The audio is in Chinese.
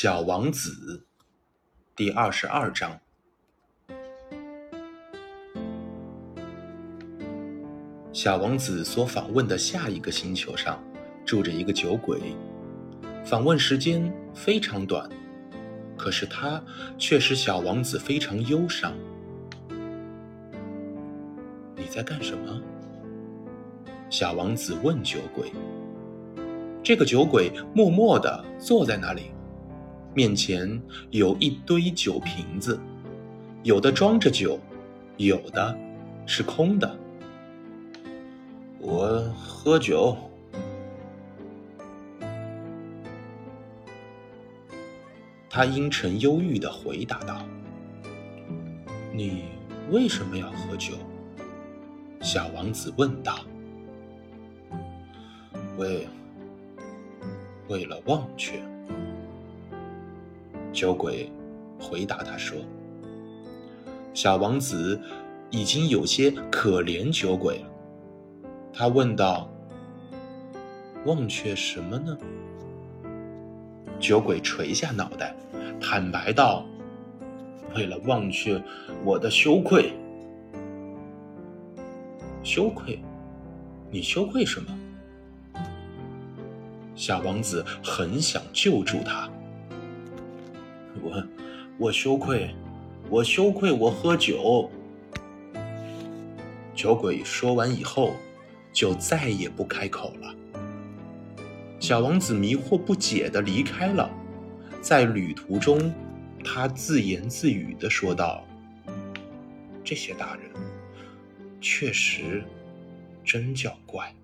小王子第二十二章。小王子所访问的下一个星球上，住着一个酒鬼。访问时间非常短，可是他却使小王子非常忧伤。你在干什么？小王子问酒鬼。这个酒鬼默默地坐在那里。面前有一堆酒瓶子，有的装着酒，有的是空的。我喝酒。他阴沉忧郁的回答道：“你为什么要喝酒？”小王子问道。“为为了忘却。”酒鬼回答他说：“小王子已经有些可怜酒鬼了。”他问道：“忘却什么呢？”酒鬼垂下脑袋，坦白道：“为了忘却我的羞愧。”羞愧？你羞愧什么？小王子很想救助他。我，我羞愧，我羞愧，我喝酒。酒鬼说完以后，就再也不开口了。小王子迷惑不解的离开了，在旅途中，他自言自语的说道：“这些大人，确实真叫怪。”